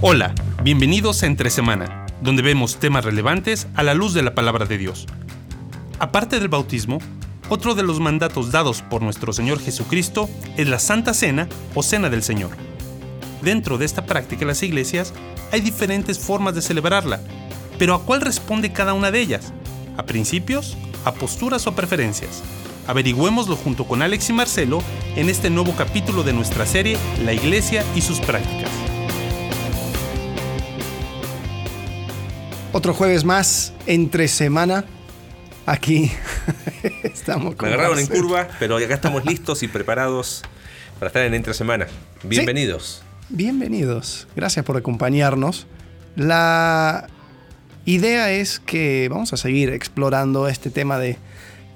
Hola, bienvenidos a Entre Semana, donde vemos temas relevantes a la luz de la palabra de Dios. Aparte del bautismo, otro de los mandatos dados por nuestro Señor Jesucristo es la Santa Cena o Cena del Señor. Dentro de esta práctica en las iglesias hay diferentes formas de celebrarla, pero ¿a cuál responde cada una de ellas? ¿A principios? ¿A posturas o preferencias? Averigüémoslo junto con Alex y Marcelo en este nuevo capítulo de nuestra serie La Iglesia y sus prácticas. Otro jueves más, entre semana. Aquí estamos Me agarraron en curva, pero acá estamos listos y preparados para estar en entre semana. Bienvenidos. Bienvenidos. Gracias por acompañarnos. La idea es que vamos a seguir explorando este tema de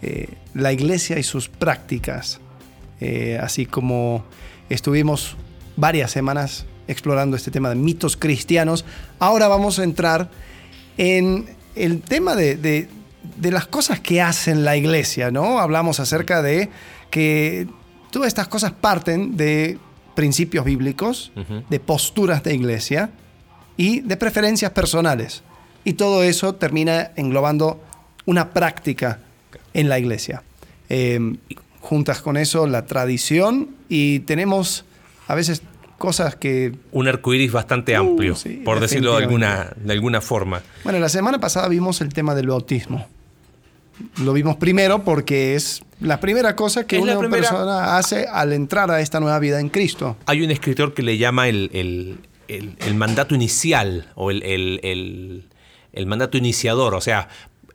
eh, la iglesia y sus prácticas, eh, así como estuvimos varias semanas explorando este tema de mitos cristianos, ahora vamos a entrar en el tema de, de, de las cosas que hacen la iglesia, ¿no? Hablamos acerca de que todas estas cosas parten de principios bíblicos, uh -huh. de posturas de iglesia y de preferencias personales. Y todo eso termina englobando una práctica en la iglesia. Eh, juntas con eso la tradición y tenemos a veces cosas que... Un arcoíris bastante amplio, uh, sí, por decirlo de alguna, de alguna forma. Bueno, la semana pasada vimos el tema del bautismo. Lo vimos primero porque es la primera cosa que es una primera... persona hace al entrar a esta nueva vida en Cristo. Hay un escritor que le llama el, el, el, el mandato inicial o el, mandato iniciador. O sea,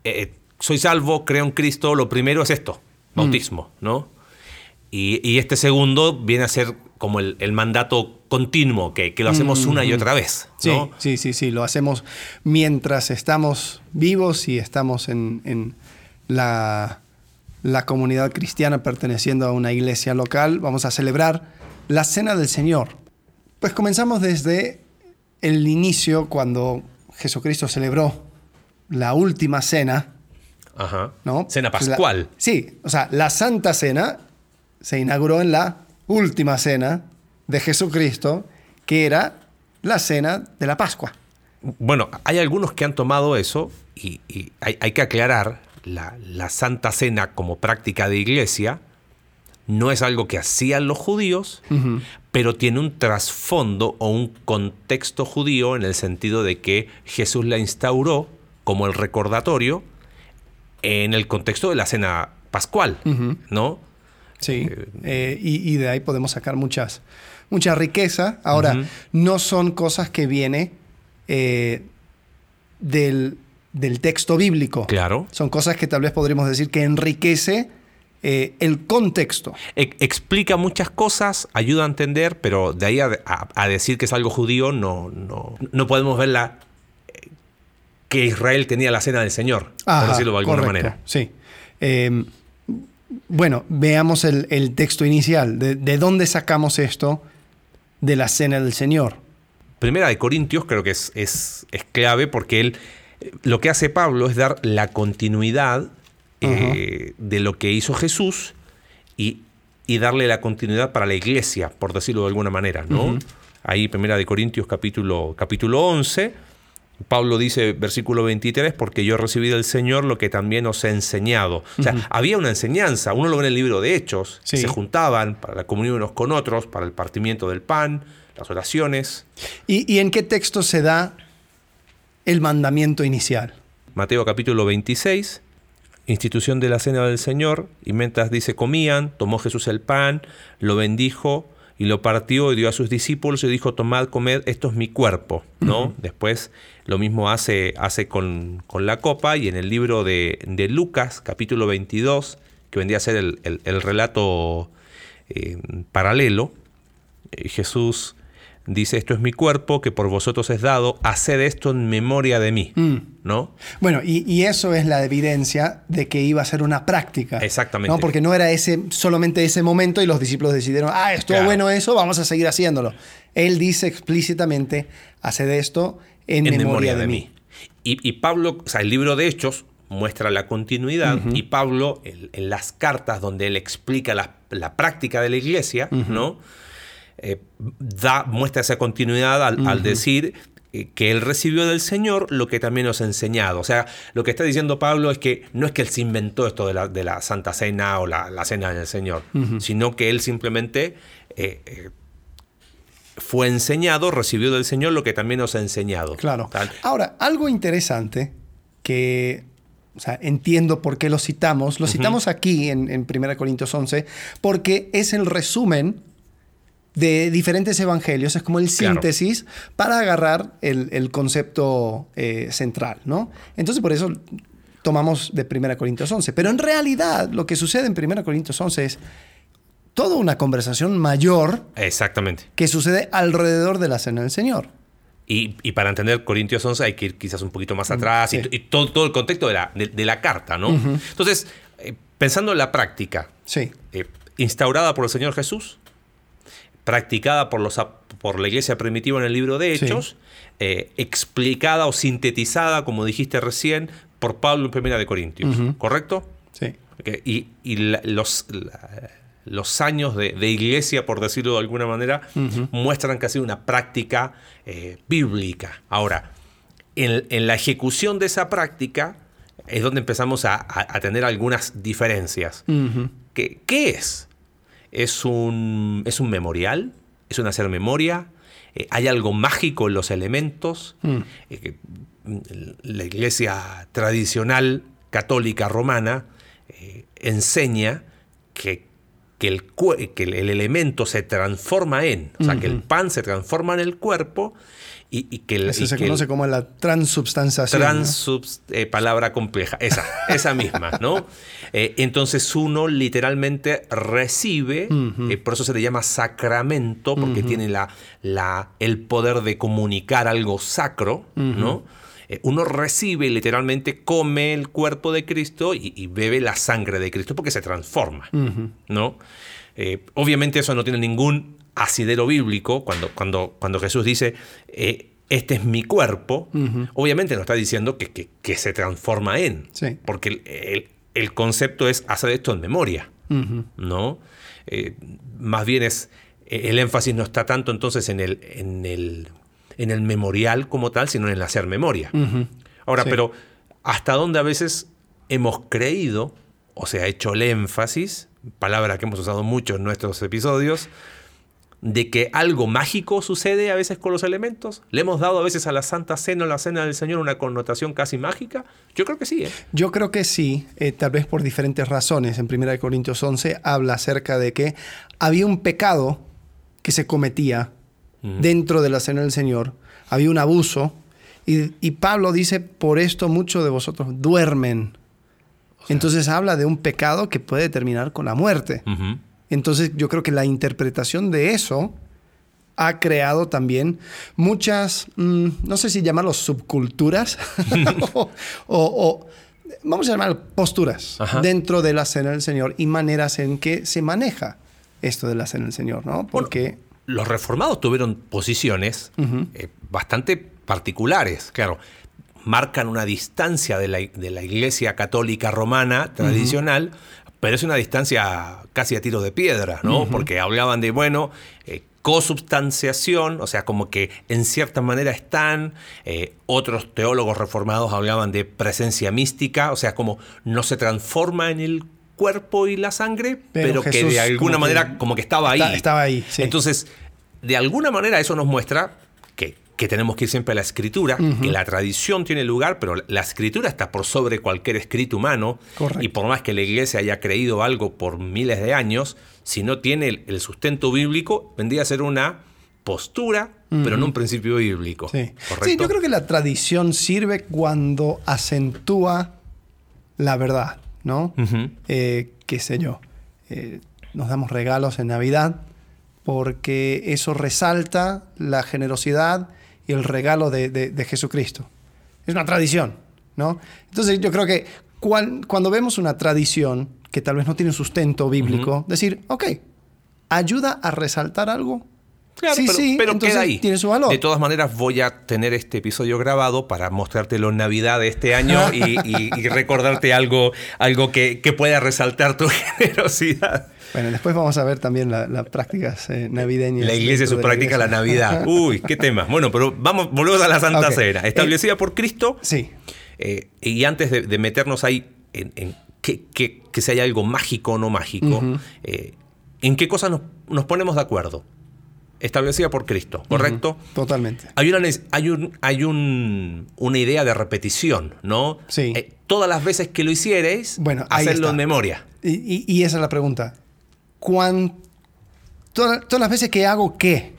eh, soy salvo, creo en Cristo, lo primero es esto, bautismo, mm. ¿no? Y, y, este segundo viene a ser como el, el mandato continuo, que, que, lo hacemos una y otra vez. ¿no? Sí, sí, sí, sí, lo hacemos mientras estamos vivos y estamos en, en la, la, comunidad cristiana perteneciendo a una iglesia local. Vamos a celebrar la Cena del Señor. Pues comenzamos desde el inicio, cuando Jesucristo celebró la última cena. Ajá. ¿no? Cena pascual. La, sí, o sea, la Santa Cena se inauguró en la última cena de Jesucristo, que era la cena de la Pascua. Bueno, hay algunos que han tomado eso y, y hay, hay, que aclarar, la, la, Santa Cena como práctica de iglesia no es algo que hacían los judíos, uh -huh. pero tiene un trasfondo o un contexto judío en el sentido de que Jesús la instauró como el recordatorio en el contexto de la cena pascual, uh -huh. ¿no? Sí, eh, y, y, de ahí podemos sacar muchas, mucha riqueza. Ahora, uh -huh. no son cosas que viene eh, del, del, texto bíblico. Claro. Son cosas que tal vez podríamos decir que enriquece eh, el contexto. E explica muchas cosas, ayuda a entender, pero de ahí a, a, a decir que es algo judío, no, no, no podemos verla que Israel tenía la cena del Señor, Ajá, por decirlo de alguna correcto, manera. Sí. Eh, bueno, veamos el, el texto inicial. De, de, dónde sacamos esto de la cena del Señor? Primera de Corintios creo que es, es, es clave porque él, lo que hace Pablo es dar la continuidad uh -huh. eh, de lo que hizo Jesús y, y, darle la continuidad para la iglesia, por decirlo de alguna manera. ¿no? Uh -huh. Ahí, Primera de Corintios capítulo, capítulo 11, Pablo dice, versículo 23, porque yo he recibido del Señor lo que también os he enseñado. O sea, uh -huh. había una enseñanza, uno lo ve en el libro de Hechos, sí. se juntaban para la comunión unos con otros, para el partimiento del pan, las oraciones. ¿Y, y en qué texto se da el mandamiento inicial? Mateo capítulo 26, institución de la cena del Señor, y mientras dice comían, tomó Jesús el pan, lo bendijo, y lo partió y dio a sus discípulos y dijo, tomad, comed, esto es mi cuerpo. ¿no? Uh -huh. Después lo mismo hace, hace con, con, la copa y en el libro de, de, Lucas, capítulo 22, que vendría a ser el, el, el relato eh, paralelo, eh, Jesús dice, esto es mi cuerpo que por vosotros es dado, haced esto en memoria de mí, mm. ¿no? Bueno, y, y, eso es la evidencia de que iba a ser una práctica. Exactamente. ¿no? Porque no era ese, solamente ese momento y los discípulos decidieron, ah, estuvo claro. bueno eso, vamos a seguir haciéndolo. Él dice explícitamente, haced esto en, en memoria, memoria, de, de mí. mí. Y, y, Pablo, o sea, el libro de Hechos muestra la continuidad uh -huh. y Pablo, en, en, las cartas donde él explica la, la práctica de la iglesia, uh -huh. ¿no? Eh, da, muestra esa continuidad al, al decir eh, que él recibió del Señor lo que también nos ha enseñado. O sea, lo que está diciendo Pablo es que no es que él se inventó esto de la, de la Santa Cena o la, la Cena del Señor, sino que él simplemente eh, eh, fue enseñado, recibió del Señor lo que también nos ha enseñado. Claro. Tal. Ahora, algo interesante que o sea, entiendo por qué lo citamos. Lo citamos aquí en, en 1 Corintios 11 porque es el resumen de diferentes evangelios, es como el Claro. síntesis para agarrar el, el concepto eh, central, ¿no? Entonces por eso tomamos de 1 Corintios 11. Pero en realidad lo que sucede en 1 Corintios 11 es toda una conversación mayor Exactamente. que sucede alrededor de la cena del Señor. Y, y para entender Corintios 11 hay que ir quizás un poquito más atrás y sí. y, y todo, todo el contexto de la, de, de la carta, ¿no? Entonces, eh, pensando en la práctica, Sí. eh, instaurada por el Señor Jesús, practicada por, los, por la iglesia primitiva en el libro de Sí. Hechos, eh, explicada o sintetizada, como dijiste recién, por Pablo en Primera de Corintios. ¿correcto? Sí. Y, y la- los, la- los años de, de iglesia, por decirlo de alguna manera, muestran que ha sido una práctica eh, bíblica. Ahora, en, en la ejecución de esa práctica es donde empezamos a, a- a tener algunas diferencias. ¿Qué, qué es? ¿Es un, ¿Es un memorial? ¿Es un hacer memoria? Eh, ¿Hay algo mágico en los elementos? Mm. Eh, que, mm, la iglesia tradicional católica romana eh, enseña que, que el, que el- el elemento se transforma en, o sea, que el pan se transforma en el cuerpo y, y que Eso y se que el- conoce como la transubstanciación. eh, palabra compleja, esa, esa misma, ¿no? Eh, entonces uno literalmente recibe, eh, por eso se le llama sacramento, porque tiene la, la, el poder de comunicar algo sacro, ¿no? Uno recibe, literalmente come el cuerpo de Cristo y, y bebe la sangre de Cristo porque se transforma, ¿no? Obviamente eso no tiene ningún asidero bíblico cuando, cuando, cuando Jesús dice, eh, este es mi cuerpo, obviamente no está diciendo que, que- que se transforma en, Sí. porque el, el- el concepto es hacer esto en memoria. ¿no? Eh, más bien es, eh, el énfasis no está tanto entonces en el, en el, en el memorial como tal, sino en el hacer memoria. Ahora, Sí. pero ¿hasta dónde a veces hemos creído, o sea, hecho el énfasis, palabra que hemos usado mucho en nuestros episodios, de que algo mágico sucede a veces con los elementos? ¿Le hemos dado a veces a la Santa Cena o la Cena del Señor una connotación casi mágica? Yo creo que sí, ¿eh? Yo creo que sí, eh, tal vez por diferentes razones. En 1 Corintios 11 habla acerca de que había un pecado que se cometía dentro de la cena del Señor, había un abuso, y, y Pablo dice, por esto muchos de vosotros duermen. Entonces habla de un pecado que puede terminar con la muerte. Ujú. Entonces yo creo que la interpretación de eso ha creado también muchas, mm, no sé si llamarlos subculturas o, o- o, vamos a llamar posturas Ajá. dentro de la cena del Señor y maneras en que se maneja esto de la cena del Señor, ¿no? Porque... Los reformados tuvieron posiciones eh, bastante particulares, claro. Marcan una distancia de la, de la iglesia católica romana tradicional, pero es una distancia casi a tiro de piedra, ¿no? Porque hablaban de, bueno, eh, consubstanciación, o sea, como que en cierta manera están. eh, otros teólogos reformados hablaban de presencia mística, o sea, como no se transforma en el cuerpo y la sangre, Pero pero, que de alguna como que manera como que estaba ahí. está- estaba ahí, sí. Entonces, de alguna manera eso nos muestra que, tenemos que ir siempre a la escritura, que la tradición tiene lugar, pero la escritura está por sobre cualquier escrito humano. Correcto. Y por más que la iglesia haya creído algo por miles de años, si no tiene el, sustento bíblico, vendría a ser una postura, pero no un principio bíblico. Sí. Sí, yo creo que la tradición sirve cuando acentúa la verdad, ¿no? Eh, qué sé yo, eh, nos damos regalos en Navidad porque eso resalta la generosidad y el regalo de, de- de Jesucristo. Es una tradición, ¿no? Entonces yo creo que cuan- cuando vemos una tradición que tal vez no tiene sustento bíblico, decir, ok, ayuda a resaltar algo, Claro, sí, pero, sí, pero entonces queda ahí. tiene su valor. De todas maneras, voy a tener este episodio grabado para mostrártelo en Navidad de este año y, y- y recordarte algo, algo que, que pueda resaltar tu generosidad. Bueno, después vamos a ver también la- las prácticas eh, navideñas. La iglesia, su práctica, la. Navidad. Uy, qué tema. Bueno, pero vamos, volvemos a la Santa Ok. Cena. Establecida por Cristo. Sí, eh, y antes de, de meternos ahí en, en que, que- que si hay algo mágico o no mágico, eh, ¿en qué cosas nos, nos ponemos de acuerdo? Establecida por Cristo, ¿correcto? totalmente. Hay, una, hay, un, hay un- una idea de repetición, ¿no? Sí. Eh, todas las veces que lo hicierais, Bueno, hacerlo en memoria. Y, y- y esa es la pregunta. ¿Cuán, toda- todas las veces que hago qué?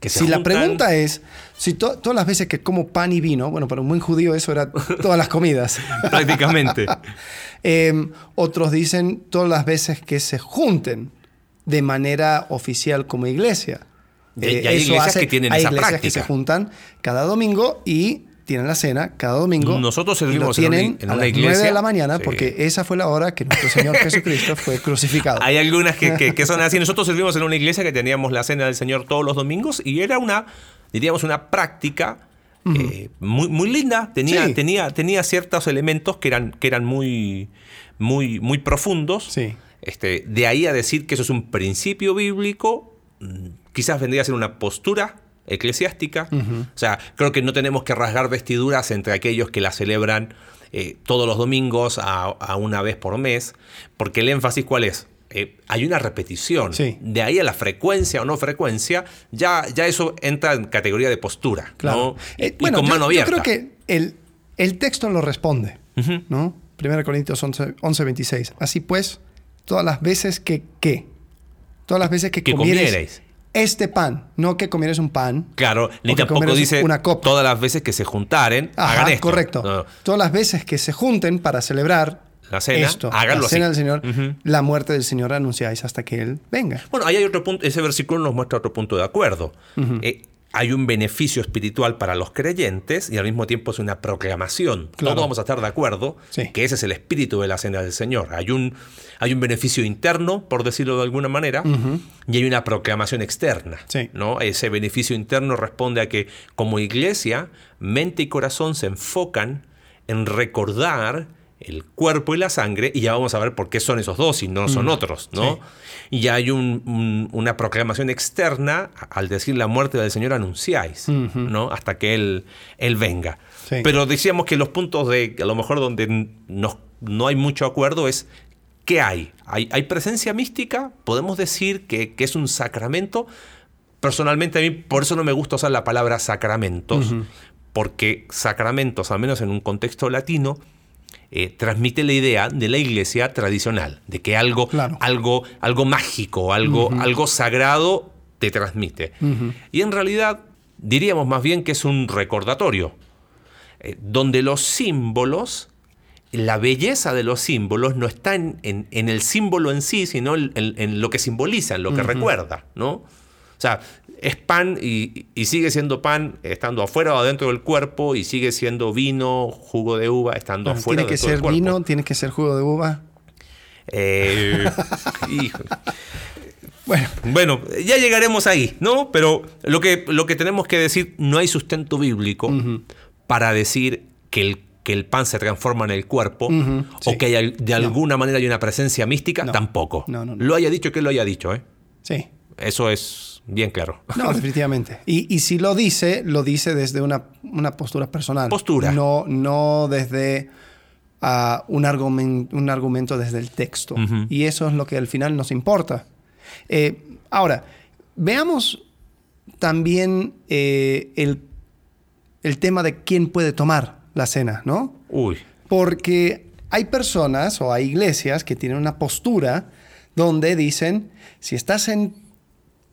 Que Si la pregunta es, si to- todas las veces que como pan y vino, bueno, para un buen judío eso era todas las comidas. Prácticamente. Eh, otros dicen todas las veces que se junten de manera oficial como iglesia. Y hay- y hay iglesias que tienen hay esa iglesias que práctica. se juntan cada domingo y tienen la cena cada domingo. Nosotros y lo servimos en una- tienen en a una las iglesia. 9 de la mañana Sí. porque esa fue la hora que nuestro Señor Jesucristo fue crucificado. Hay algunas que, que- que son así. Nosotros servimos en una iglesia que teníamos la cena del Señor todos los domingos y era una, diríamos, una práctica eh, muy, muy linda. Tenía, Sí. tenía, tenía ciertos elementos que eran, que eran muy, muy, muy profundos. Sí. Este, de ahí a decir que eso es un principio bíblico, mm, quizás vendría a ser una postura eclesiástica. O sea, creo que no tenemos que rasgar vestiduras entre aquellos que la celebran eh, todos los domingos a, a una vez por mes, porque el énfasis cuál es? Eh, hay una repetición. Sí. De ahí a la frecuencia o no frecuencia, ya, ya eso entra en categoría de postura. Claro. ¿no? Y- Eh, y con yo, mano yo abierta. creo que el, el texto lo responde, Ujú. ¿no? 1 Corintios 11, 11, 26. Así pues, todas las veces que, ¿qué? Todas las veces que, Que. Este pan, no que comieres un pan. Claro, ni tampoco dice una copa. todas las veces que se juntaren, Ajá, hagan esto. correcto. No, Todas las veces que se junten para celebrar La cena, esto, háganlo la cena así. del Señor, la muerte del Señor anunciáis hasta que Él venga. Bueno, ahí hay otro punto, ese versículo nos muestra otro punto de acuerdo. Eh, hay un beneficio espiritual para los creyentes y al mismo tiempo es una proclamación. Claro. Todos vamos a estar de acuerdo Sí. que ese es el espíritu de la cena del Señor. Hay un, hay un beneficio interno, por decirlo de alguna manera, y hay una proclamación externa. Sí. ¿no? Ese beneficio interno responde a que como iglesia, mente y corazón se enfocan en recordar el cuerpo y la sangre, y ya vamos a ver por qué son esos dos y no son otros, ¿no? Sí. Y hay un- un- una proclamación externa, al decir la muerte del Señor anunciáis. ¿no? Hasta que Él, él venga. Sí. Pero decíamos que los puntos de, a lo mejor donde nos- no hay mucho acuerdo es, ¿qué hay? ¿Hay, hay presencia mística? ¿Podemos decir que, que es un sacramento? Personalmente a mí, por eso no me gusta usar la palabra sacramentos, porque sacramentos, al menos en un contexto latino, eh, transmite la idea de la iglesia tradicional, de que algo, Claro. algo, algo mágico, algo, algo sagrado te transmite. Y en realidad diríamos más bien que es un recordatorio, eh, donde los símbolos, la belleza de los símbolos no está en, en- en el símbolo en sí, sino en, en- en lo que simboliza, en lo que recuerda, ¿no? O sea, es pan y, y sigue siendo pan estando afuera o adentro del cuerpo y sigue siendo vino, jugo de uva estando Bueno, afuera tiene que del ser vino, tiene que ser jugo de uva. Eh. Bueno, Bueno, ya llegaremos ahí, ¿no? Pero lo que, lo que tenemos que decir, no hay sustento bíblico para decir que el, que el pan se transforma en el cuerpo o sí. que hay de alguna manera hay una presencia mística, No. tampoco. No, no, no. Lo haya dicho que lo haya dicho, ¿eh? sí. Eso es bien claro. No, definitivamente. Y, y si lo dice, lo dice desde una, una postura personal. Postura. No, no desde ah, un, un argumento desde el texto. Y eso es lo que al final nos importa. Eh, ahora, veamos también eh, el, el tema de quién puede tomar la cena, ¿no? Uy, Porque hay personas o hay iglesias que tienen una postura donde dicen, si estás en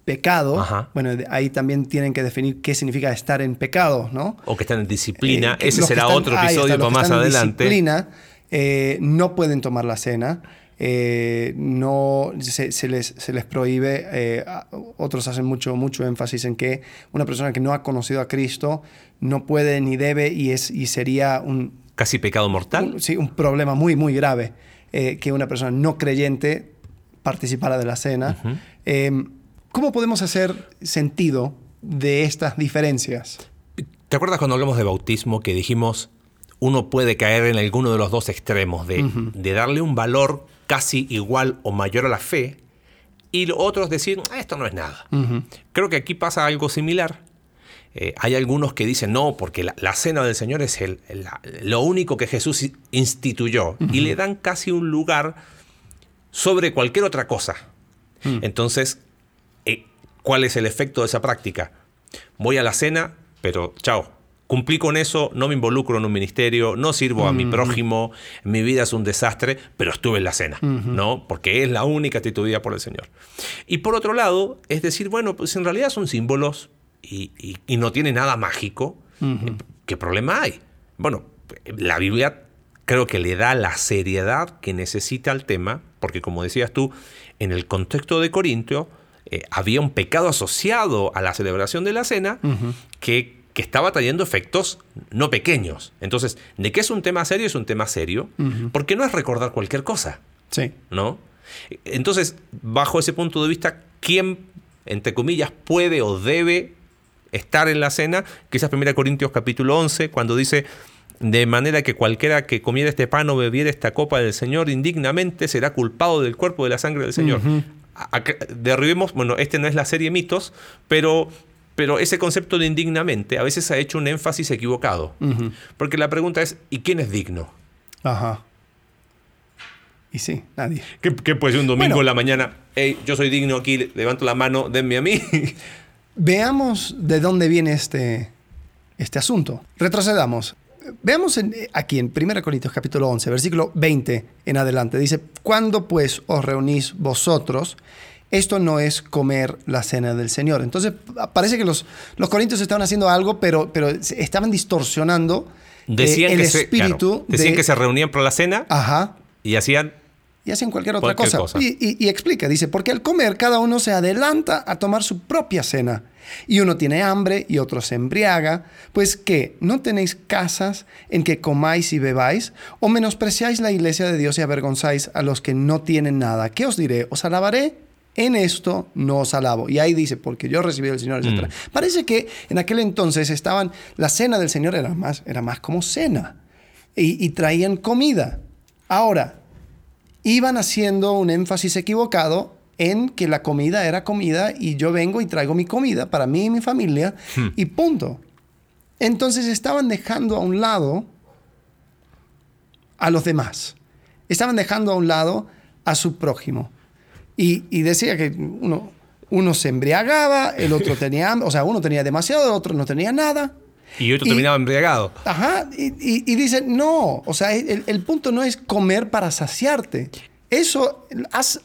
pecado, Ajá. bueno, ahí también tienen que definir qué significa estar en pecado, ¿no? o que están en disciplina. Eh, Ese será están- otro episodio está, para más adelante. Disciplina, eh, no pueden tomar la cena. eh, no se, se les, se les prohíbe. eh, otros hacen mucho, mucho énfasis en que una persona que no ha conocido a Cristo no puede ni debe y, es, y sería un, Casi pecado mortal. un, sí, un problema muy, muy grave eh, que una persona no creyente participara de la cena. ¿Cómo podemos hacer sentido de estas diferencias? ¿Te acuerdas cuando hablamos de bautismo que dijimos uno puede caer en alguno de los dos extremos, de, de darle un valor casi igual o mayor a la fe y otros decir, ah, esto no es nada. Creo que aquí pasa algo similar. Eh, hay algunos que dicen, no, porque la, cena del Señor es el, lo único que Jesús instituyó y le dan casi un lugar sobre cualquier otra cosa. Entonces, eh, ¿cuál es el efecto de esa práctica? Voy a la cena, pero chao, Cumplí con eso, no me involucro en un ministerio, no sirvo a mi prójimo, mi vida es un desastre, pero estuve en la cena, ¿no? Porque es la única instituida por el Señor. Y por otro lado, es decir, bueno, pues en realidad son símbolos y, no tiene nada mágico. ¿Qué problema hay? Bueno, la Biblia creo que le da la seriedad que necesita al tema, porque como decías tú, en el contexto de Corintio, eh, había un pecado asociado a la celebración de la cena que que estaba trayendo efectos no pequeños. Entonces, de qué es un tema serio, es un tema serio, porque no es recordar cualquier cosa. Sí. ¿No? Entonces, bajo ese punto de vista, ¿quién, entre comillas, puede o debe estar en la cena? Quizás 1 Corintios capítulo 11, cuando dice, de manera que cualquiera que comiera este pan o bebiera esta copa del Señor indignamente será culpado del cuerpo de la sangre del Señor. Derribemos, bueno, este no es la serie mitos, pero pero ese concepto de indignamente a veces ha hecho un énfasis equivocado. Porque la pregunta es, ¿y quién es digno? Ajá. Y sí, nadie. ¿Qué, puede ser un domingo en la mañana? Hey, yo soy digno aquí, levanto la mano, denme a mí. Veamos de dónde viene este, este asunto. Retrocedamos. Veamos aquí en 1 Corintios capítulo 11, versículo 20 en adelante. Dice, cuando pues os reunís vosotros, esto no es comer la cena del Señor. Entonces, parece que los, los corintios estaban haciendo algo, pero, pero estaban distorsionando eh, el que espíritu. Se, decían que se reunían por la cena Ajá. y hacían y hacen cualquier otra cosa. Y, explica, dice, porque al comer cada uno se adelanta a tomar su propia cena. Y uno tiene hambre y otro se embriaga. Pues que, ¿no tenéis casas en que comáis y bebáis? ¿O menospreciáis la iglesia de Dios y avergonzáis a los que no tienen nada? ¿Qué os diré? ¿Os alabaré? en esto no os alabo. Y ahí dice, porque yo recibí del Señor, etc. Mm. Parece que en aquel entonces estaban, la cena del Señor era más, era más como cena. Y, traían comida. Ahora, iban haciendo un énfasis equivocado en que la comida era comida y yo vengo y traigo mi comida para mí y mi familia hmm. y punto. Entonces estaban dejando a un lado a los demás. Estaban dejando a un lado a su prójimo. Y, decía que uno, uno se embriagaba, el otro tenía o sea, uno tenía demasiado, el otro no tenía nada. Y otro terminaba embriagado. Ajá, y, dice, no, o sea, el, punto no es comer para saciarte. Eso,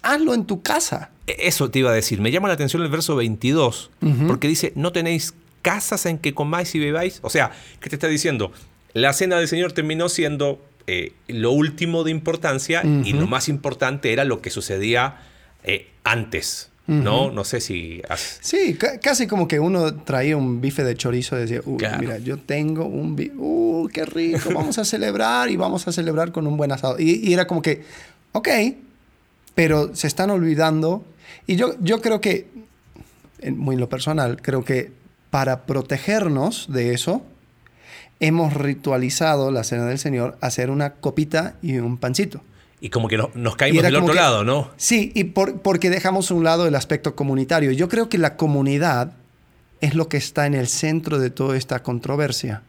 hazlo en tu casa. E, eso te iba a decir. Me llama la atención el verso 22, porque dice, no tenéis casas en que comáis y bebáis. O sea, ¿qué te está diciendo? La cena del Señor terminó siendo eh, lo último de importancia y lo más importante era lo que sucedía eh, antes. ¿No? No sé si... Sí, casi como que uno traía un bife de chorizo y decía, mira, yo tengo un bife, uh, qué rico, vamos a celebrar y vamos a celebrar con un buen asado. Y, era como que, ok, pero se están olvidando. Y yo, yo creo que, muy en lo personal, creo que para protegernos de eso, hemos ritualizado la cena del Señor hacer una copita y un pancito. Y como que nos caímos del otro lado, ¿no? Sí, y porque dejamos a un lado el aspecto comunitario. Yo creo que la comunidad es lo que está en el centro de toda esta controversia.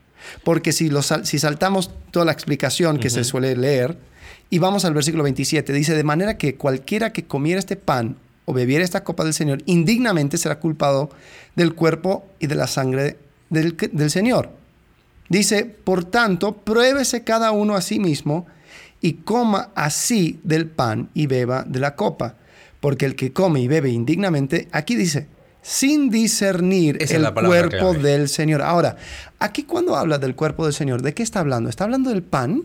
Porque si, si saltamos toda la explicación que se suele leer y vamos al versículo 27, dice, de manera que cualquiera que comiera este pan o bebiera esta copa del Señor, indignamente será culpado del cuerpo y de la sangre del, del Señor. Dice, por tanto, pruébese cada uno a sí mismo y coma así del pan y beba de la copa. Porque el que come y bebe indignamente, aquí dice, sin discernir el cuerpo del Señor. Ahora, aquí cuando habla del cuerpo del Señor, ¿de qué está hablando? ¿Está hablando del pan?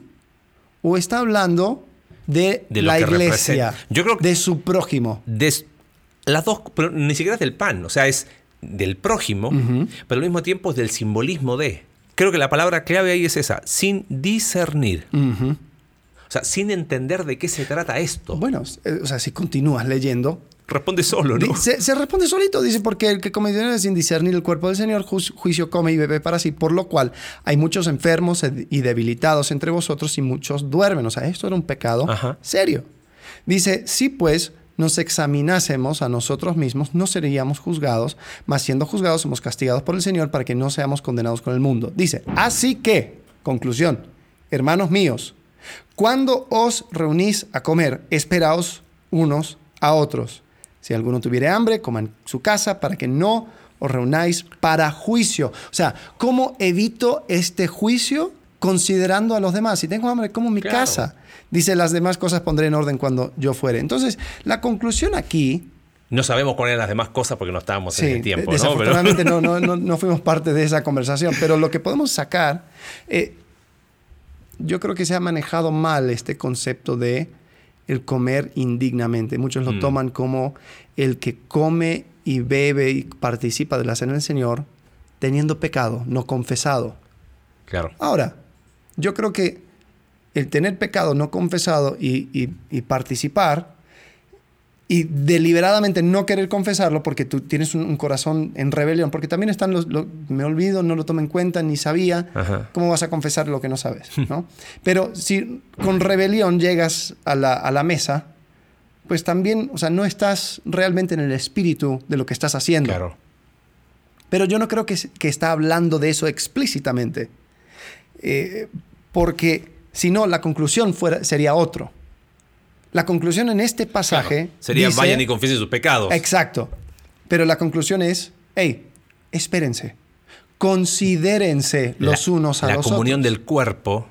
¿O está hablando de, la iglesia? Yo creo de su prójimo. De, las dos, pero ni siquiera es del pan, o sea, es del prójimo, pero al mismo tiempo es del simbolismo de. Creo que la palabra clave ahí es esa, sin discernir. Sea, sin entender de qué se trata esto. Bueno, eh, o sea, si continúas leyendo, responde solo, ¿no? Se, se, responde solito, dice, porque el que come dinero sin discernir el cuerpo del Señor, juicio come y bebe para sí, por lo cual hay muchos enfermos y debilitados entre vosotros y muchos duermen. O sea, esto era un pecado serio. Dice, si pues nos examinásemos a nosotros mismos, no seríamos juzgados, mas siendo juzgados somos castigados por el Señor para que no seamos condenados con el mundo. Dice, así que, conclusión, hermanos míos, cuando os reunís a comer, esperaos unos a otros. Si alguno tuviere hambre, coman su casa para que no os reunáis para juicio. O sea, ¿cómo evito este juicio considerando a los demás? Si tengo hambre, como mi casa. Dice, las demás cosas pondré en orden cuando yo fuere. Entonces, la conclusión aquí... No sabemos cuáles eran las demás cosas porque no estábamos en el tiempo. Desafortunadamente ¿no? no, no, no, fuimos parte de esa conversación, pero lo que podemos sacar, eh, yo creo que se ha manejado mal este concepto de el comer indignamente. Muchos lo mm. toman como el que come y bebe y participa de la cena del Señor teniendo pecado, no confesado. Claro. Ahora, yo creo que el tener pecado no confesado y, participar y deliberadamente no querer confesarlo porque tú tienes un, corazón en rebelión, porque también están los, me olvido, no lo tomo en cuenta, ni sabía, ¿cómo vas a confesar lo que no sabes? ¿no? Pero si con rebelión llegas a la, a la, mesa, pues también, o sea, no estás realmente en el espíritu de lo que estás haciendo. Claro. Pero yo no creo que, que está hablando de eso explícitamente, eh, porque si no, la conclusión fuera, sería otro. La conclusión en este pasaje. Sería vayan y confiesen sus pecados. Exacto. Pero la conclusión es: hey, espérense. Considérense los unos a los otros. La comunión del cuerpo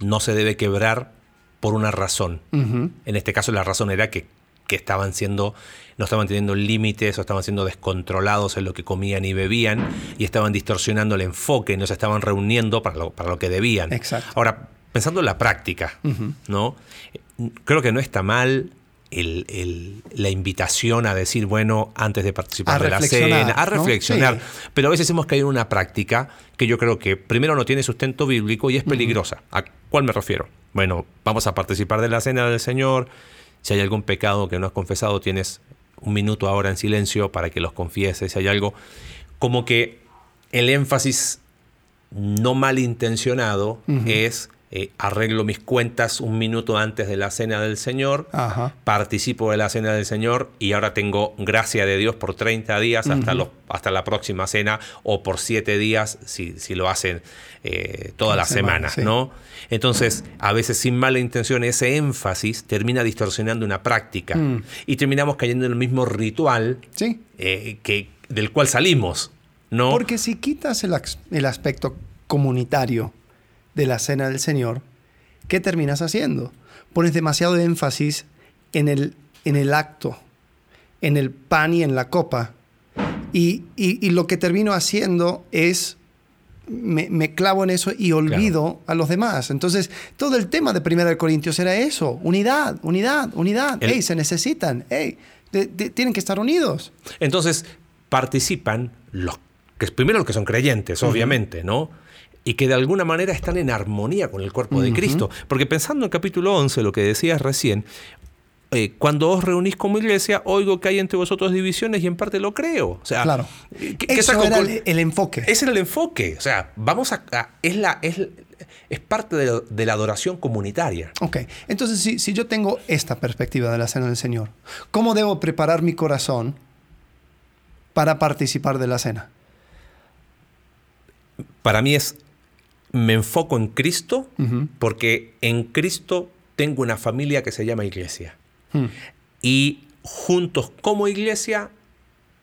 no se debe quebrar por una razón. En este caso, la razón era que, que estaban siendo no estaban teniendo límites o estaban siendo descontrolados en lo que comían y bebían y estaban distorsionando el enfoque, no se estaban reuniendo para lo, para lo que debían. Exacto. Ahora, pensando en la práctica, ¿no? Creo que no está mal la invitación a decir, bueno, antes de participar de la cena, a reflexionar. Pero a veces hemos caído en una práctica que yo creo que primero no tiene sustento bíblico y es peligrosa. ¿A cuál me refiero? Bueno, vamos a participar de la cena del Señor. Si hay algún pecado que no has confesado, tienes un minuto ahora en silencio para que los confieses. Si hay algo como que el énfasis no malintencionado es eh, arreglo mis cuentas un minuto antes de la cena del Señor, participo de la cena del Señor y ahora tengo gracia de Dios por 30 días hasta, hasta la próxima cena o por 7 días si, si, lo hacen eh, todas las semanas, ¿no? Entonces, a veces sin mala intención, ese énfasis termina distorsionando una práctica mm. y terminamos cayendo en el mismo ritual eh, que, del cual salimos, ¿no? Porque si quitas el, el aspecto comunitario, de la cena del Señor, ¿qué terminas haciendo? Pones demasiado énfasis en el, en el acto, en el pan y en la copa. Y, lo que termino haciendo es, me, clavo en eso y olvido a los demás. Entonces, todo el tema de Primera de Corintios era eso, unidad, unidad, unidad. se necesitan, tienen que estar unidos. Entonces, participan los que primero los que son creyentes, obviamente, ¿no? Y que de alguna manera están en armonía con el cuerpo de Cristo. Porque pensando en capítulo 11, lo que decías recién, eh, cuando os reunís como iglesia, oigo que hay entre vosotros divisiones y en parte lo creo. O sea, claro. Eso era el, enfoque. Ese era el enfoque. O sea, vamos a. es, la, es, es parte de, la adoración comunitaria. Ok. Entonces, si, si yo tengo esta perspectiva de la cena del Señor, ¿cómo debo preparar mi corazón para participar de la cena? Para mí es me enfoco en Cristo porque en Cristo tengo una familia que se llama iglesia. Hmm. Y juntos como iglesia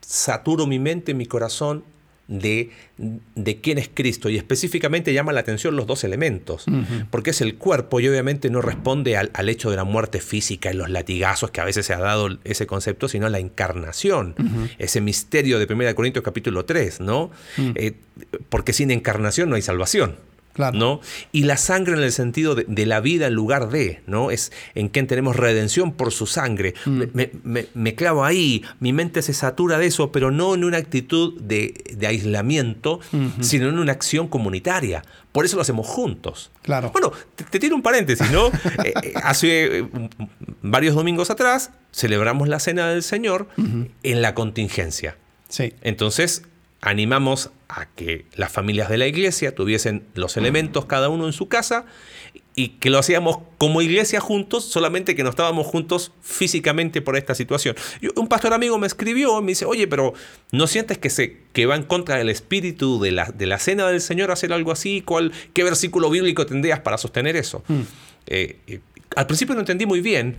saturo mi mente, mi corazón de, de quién es Cristo y específicamente llama la atención los dos elementos, porque es el cuerpo y obviamente no responde al, hecho de la muerte física y los latigazos que a veces se ha dado ese concepto, sino la encarnación, ese misterio de 1 Corintios capítulo 3, ¿no? Eh, porque sin encarnación no hay salvación. Claro. ¿no? Y la sangre en el sentido de, de la vida en lugar de, ¿no? Es en quien tenemos redención por su sangre. Mm. Me, me- me- me clavo ahí, mi mente se satura de eso, pero no en una actitud de, de aislamiento, sino en una acción comunitaria. Por eso lo hacemos juntos. Claro. Bueno, te, te tiro un paréntesis, ¿no? Eh, eh, hace eh, varios domingos atrás celebramos la Cena del Señor en la contingencia. Sí. Entonces, animamos a que las familias de la iglesia tuviesen los elementos cada uno en su casa y que lo hacíamos como iglesia juntos, solamente que no estábamos juntos físicamente por esta situación. Un pastor amigo me escribió y me dice, oye, pero ¿no sientes que, se, que va en contra del espíritu de la, de la cena del Señor hacer algo así? ¿Cuál, ¿Qué versículo bíblico tendrías para sostener eso? Eh, eh, al principio no entendí muy bien.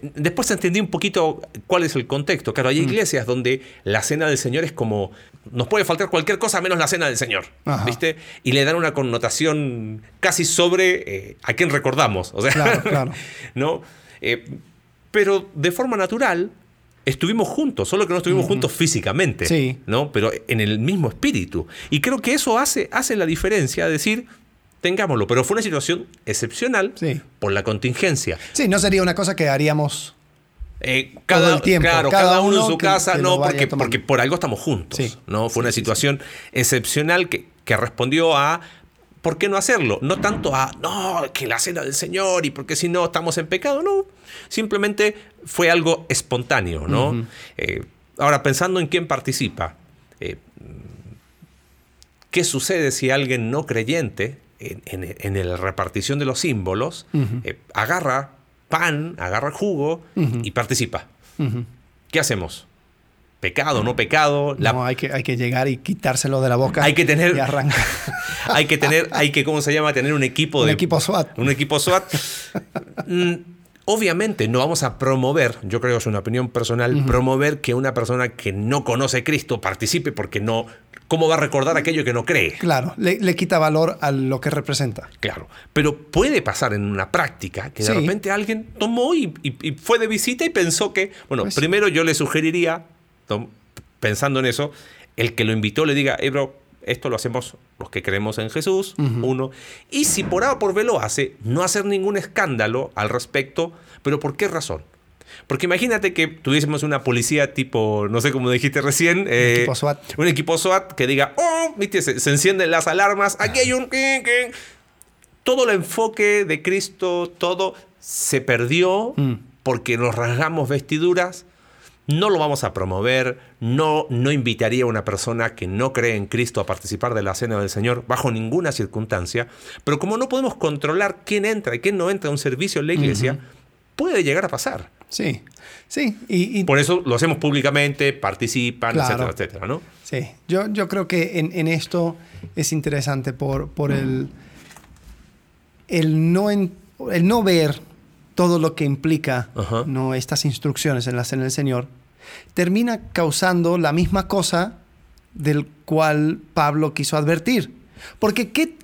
Después entendí un poquito cuál es el contexto. Claro, hay iglesias donde la cena del Señor es como. Nos puede faltar cualquier cosa menos la cena del Señor. Ajá. ¿Viste? Y le dan una connotación casi sobre eh, a quién recordamos. O sea, Claro, claro. ¿no? Eh, pero de forma natural. Estuvimos juntos, solo que no estuvimos juntos físicamente, Sí. ¿no? Pero en el mismo espíritu. Y creo que eso hace, hace la diferencia, decir, tengámoslo. Pero fue una situación excepcional Sí. por la contingencia. Sí, no sería una cosa que haríamos. Eh, Todo cada, el tiempo, Claro, cada cada, uno en su que- casa, que no, porque, por algo estamos juntos. Sí, ¿no? Fue una situación excepcional que, que respondió a ¿por qué no hacerlo? No tanto a no, que la cena del Señor y porque si no estamos en pecado, no. Simplemente fue algo espontáneo, ¿no? Eh, ahora, pensando en quién participa, eh, ¿qué sucede si alguien no creyente en, en- en la repartición de los símbolos eh, agarra pan, agarra jugo y participa? ¿Qué hacemos? ¿Pecado, no pecado? La- No, hay que, hay que llegar y quitárselo de la boca. Hay que tener- Y arrancar. hay que tener, hay que, ¿cómo se llama? Tener un equipo Un de. equipo SWAT. Un equipo SWAT. Obviamente no vamos a promover, yo creo que es una opinión personal, promover que una persona que no conoce a Cristo participe porque no. ¿Cómo va a recordar aquello que no cree? Claro, le, le quita valor a lo que representa. Claro. Pero puede pasar en una práctica que de Sí. repente alguien tomó y, y- y fue de visita y pensó que. Bueno, Pues- primero yo le sugeriría, pensando en eso, el que lo invitó le diga, eh, bro, esto lo hacemos los que creemos en Jesús, uno. Y si por A o por B lo hace, no hacer ningún escándalo al respecto. ¿Pero por qué razón? Porque imagínate que tuviésemos una policía tipo, no sé cómo dijiste recién, eh, equipo SWAT. un equipo SWAT que diga, oh, viste, se, se encienden las alarmas, aquí hay un... quin". Todo el enfoque de Cristo, todo se perdió Mm. porque nos rasgamos vestiduras. No lo vamos a promover, no, no invitaría a una persona que no cree en Cristo a participar de la cena del Señor bajo ninguna circunstancia, pero como no podemos controlar quién entra y quién no entra a un servicio en la iglesia, puede llegar a pasar. Sí, sí. Y, y- Por eso lo hacemos públicamente, participan, Claro. etcétera, etcétera, ¿no? sí. Yo, yo creo que en, en esto es interesante por, por el, el, no en- el no ver todo lo que implica. ¿no? estas instrucciones en la cena del Señor, termina causando la misma cosa del cual Pablo quiso advertir. Porque ¿qué,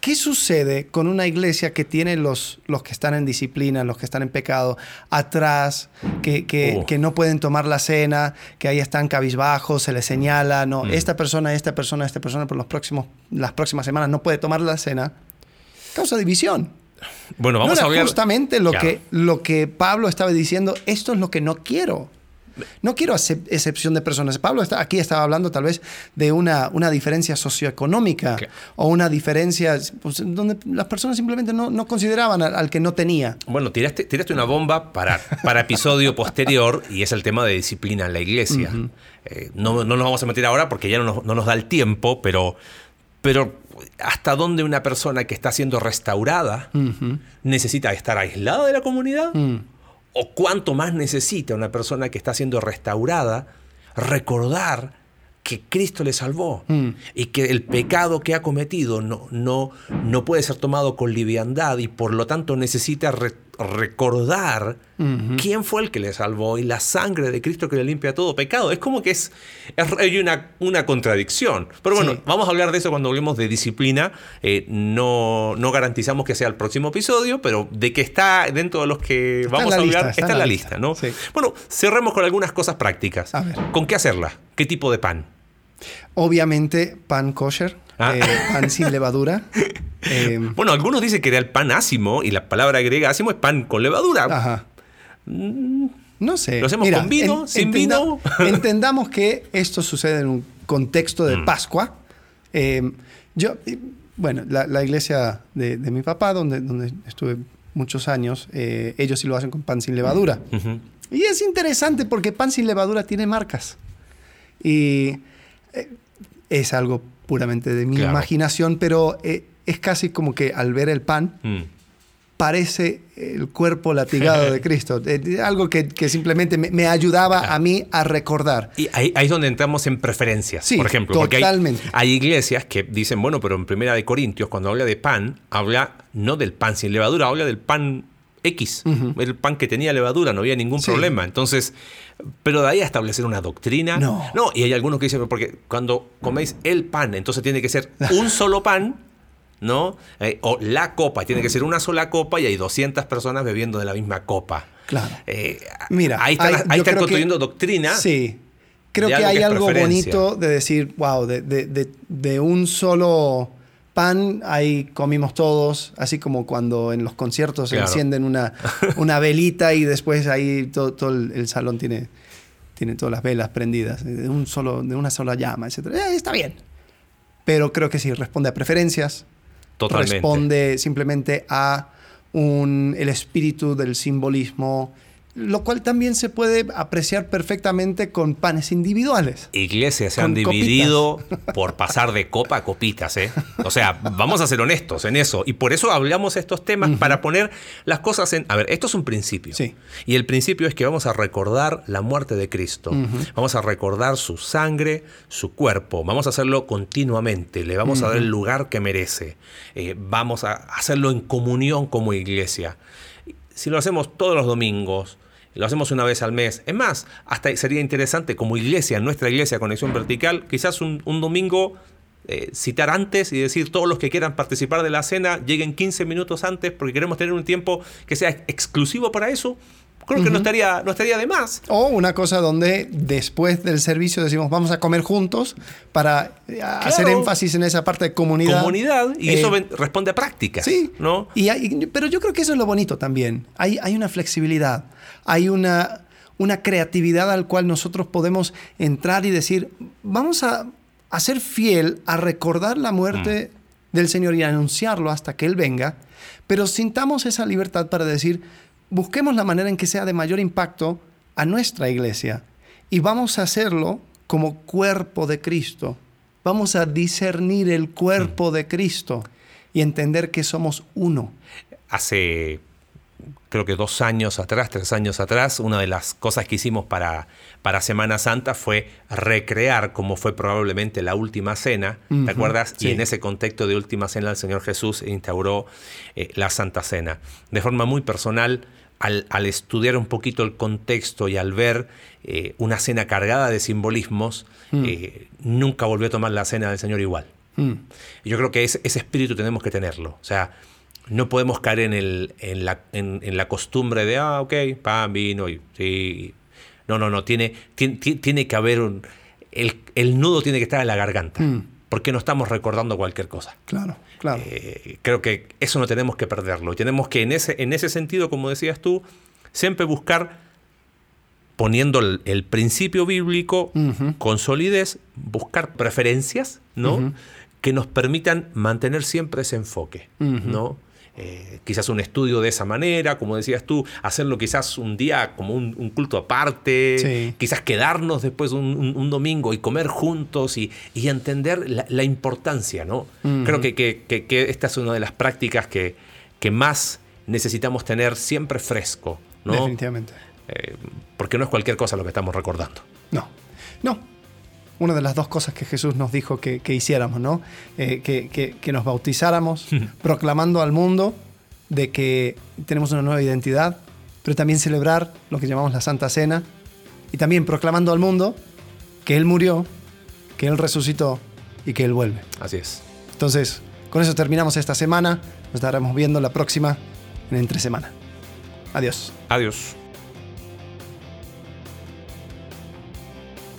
¿Qué sucede con una iglesia que tiene los, los que están en disciplina, los que están en pecado, atrás, que, que- Oh. que no pueden tomar la cena, que ahí están cabizbajos, se les señala, no, Mm. esta persona, esta persona, esta persona por los próximos, las próximas semanas no puede tomar la cena? Causa división. Bueno, no vamos era a hablar... justamente lo, Claro. que, lo que Pablo estaba diciendo, esto es lo que no quiero. No quiero acep- excepción de personas. Pablo está, aquí estaba hablando tal vez de una, una diferencia socioeconómica Claro. o una diferencia pues, donde las personas simplemente no, no consideraban al, al que no tenía. Bueno, tiraste, tiraste una bomba para, para episodio posterior y es el tema de disciplina en la iglesia. Eh, no, no nos vamos a meter ahora porque ya no nos, no nos da el tiempo, pero, pero ¿hasta dónde una persona que está siendo restaurada necesita estar aislada de la comunidad? Mm. ¿O cuánto más necesita una persona que está siendo restaurada recordar que Cristo le salvó Mm. y que el pecado que ha cometido no, no, no puede ser tomado con liviandad y por lo tanto necesita re- recordar quién fue el que le salvó y la sangre de Cristo que le limpia todo pecado? Es como que es, es- hay una, una contradicción. Pero bueno, Sí. vamos a hablar de eso cuando hablemos de disciplina. Eh, no, no garantizamos que sea el próximo episodio, pero de que está dentro de los que vamos a hablar, lista, está, en la lista, ¿no? Sí. Bueno, cerremos con algunas cosas prácticas. A ver. ¿Con qué hacerla? ¿Qué tipo de pan? Obviamente pan kosher, Ah. eh, pan sin levadura. Eh, Bueno, algunos dicen que era el pan ácimo y la palabra griega ácimo es pan con levadura. ajá. No sé. ¿Lo hacemos con vino, sin vino? entendamos que esto sucede en un contexto de Mm. Pascua. Eh, yo, bueno, la, la iglesia de, de mi papá, donde, donde estuve muchos años, eh, ellos sí lo hacen con pan sin levadura. Ujú. Y es interesante porque pan sin levadura tiene marcas. Y es algo puramente de mi Claro. imaginación, pero eh, es casi como que al ver el pan Mm. parece el cuerpo latigado de Cristo. Eh, algo que, que simplemente me, me ayudaba a mí a recordar. Y ahí, ahí es donde entramos en preferencias, Sí, por ejemplo. Porque hay- totalmente. hay, iglesias que dicen, bueno, pero en Primera de Corintios, cuando habla de pan, habla no del pan sin levadura, habla del pan X, el pan que tenía levadura, no había ningún Sí. problema. Entonces, pero de ahí a establecer una doctrina. No. No, y hay algunos que dicen, porque cuando coméis el pan, entonces tiene que ser un solo pan. ¿No? Eh, o la copa, tiene que ser una sola copa y hay 200 personas bebiendo de la misma copa. Claro. Eh, Mira, ahí están, hay- ahí que- construyendo doctrina. Sí. Creo que hay que algo bonito de decir, wow, de, de- de- de un solo pan ahí comimos todos, así como cuando en los conciertos Claro. encienden una, una velita y después ahí todo, todo el, el salón tiene, tiene todas las velas prendidas, de, un solo, de una sola llama, etc. Eh, está bien. Pero creo que sí, responde a preferencias, Responde simplemente a un, el espíritu del simbolismo, lo cual también se puede apreciar perfectamente con panes individuales. Iglesias se han dividido por pasar de copa a copitas, ¿eh? O sea, vamos a ser honestos en eso. Y por eso hablamos estos temas para poner las cosas en... A ver, esto es un principio. Sí. Y el principio es que vamos a recordar la muerte de Cristo. Vamos a recordar su sangre, su cuerpo. Vamos a hacerlo continuamente. Le vamos a dar el lugar que merece. Eh, vamos a hacerlo en comunión como iglesia. Si lo hacemos todos los domingos, lo hacemos una vez al mes. Es más, hasta sería interesante como iglesia, nuestra iglesia Conexión Vertical, quizás un, domingo eh, citar antes y decir todos los que quieran participar de la cena lleguen 15 minutos antes porque queremos tener un tiempo que sea exclusivo para eso. Creo que no, estaría, no estaría de más. O una cosa donde después del servicio decimos vamos a comer juntos para eh, hacer énfasis en esa parte de comunidad. Comunidad, y Eh, eso ven- responde a prácticas. Sí, ¿no? Y hay- pero yo creo que eso es lo bonito también. Hay, hay una flexibilidad, hay una, una creatividad al cual nosotros podemos entrar y decir, vamos a, a ser fiel a recordar la muerte Mm. del Señor y anunciarlo hasta que Él venga, pero sintamos esa libertad para decir, busquemos la manera en que sea de mayor impacto a nuestra iglesia y vamos a hacerlo como cuerpo de Cristo. Vamos a discernir el cuerpo de Cristo y entender que somos uno. hace creo que dos años atrás, tres años atrás, una de las cosas que hicimos para, para Semana Santa fue recrear como fue probablemente la última cena, ¿te acuerdas? sí. Y en ese contexto de última cena el Señor Jesús instauró eh, la Santa Cena. De forma muy personal, al, al estudiar un poquito el contexto y al ver eh, una cena cargada de simbolismos, Mm. eh, nunca volvió a tomar la cena del Señor igual. Mm. Yo creo que ese, ese espíritu tenemos que tenerlo. O sea, no podemos caer en, el, en, la, en, en la costumbre de, ah, ok, pan, vino y sí. No, no, no. Tiene, tiene, tiene que haber un. El, el nudo tiene que estar en la garganta. Mm. Porque no estamos recordando cualquier cosa. Claro, claro. Eh, creo que eso no tenemos que perderlo. Tenemos que, en ese, en ese sentido, como decías tú, siempre buscar, poniendo el, el principio bíblico con solidez, buscar preferencias, ¿no? Que nos permitan mantener siempre ese enfoque. ¿no? Eh, quizás un estudio de esa manera, como decías tú, hacerlo quizás un día como un, un culto aparte, Sí. quizás quedarnos después un, un- un domingo y comer juntos y, y entender la, la importancia, ¿no? Ujú. Creo que, que- que- que esta es una de las prácticas que, que más necesitamos tener siempre fresco, ¿no? Definitivamente. Eh, porque no es cualquier cosa lo que estamos recordando. No, no. Una de las dos cosas que Jesús nos dijo que, que hiciéramos, ¿no? Eh, que, que- que nos bautizáramos, proclamando al mundo de que tenemos una nueva identidad, pero también celebrar lo que llamamos la Santa Cena, y también proclamando al mundo que Él murió, que Él resucitó y que Él vuelve. Así es. Entonces, con eso terminamos esta semana. Nos estaremos viendo la próxima en entre semana. Adiós. Adiós.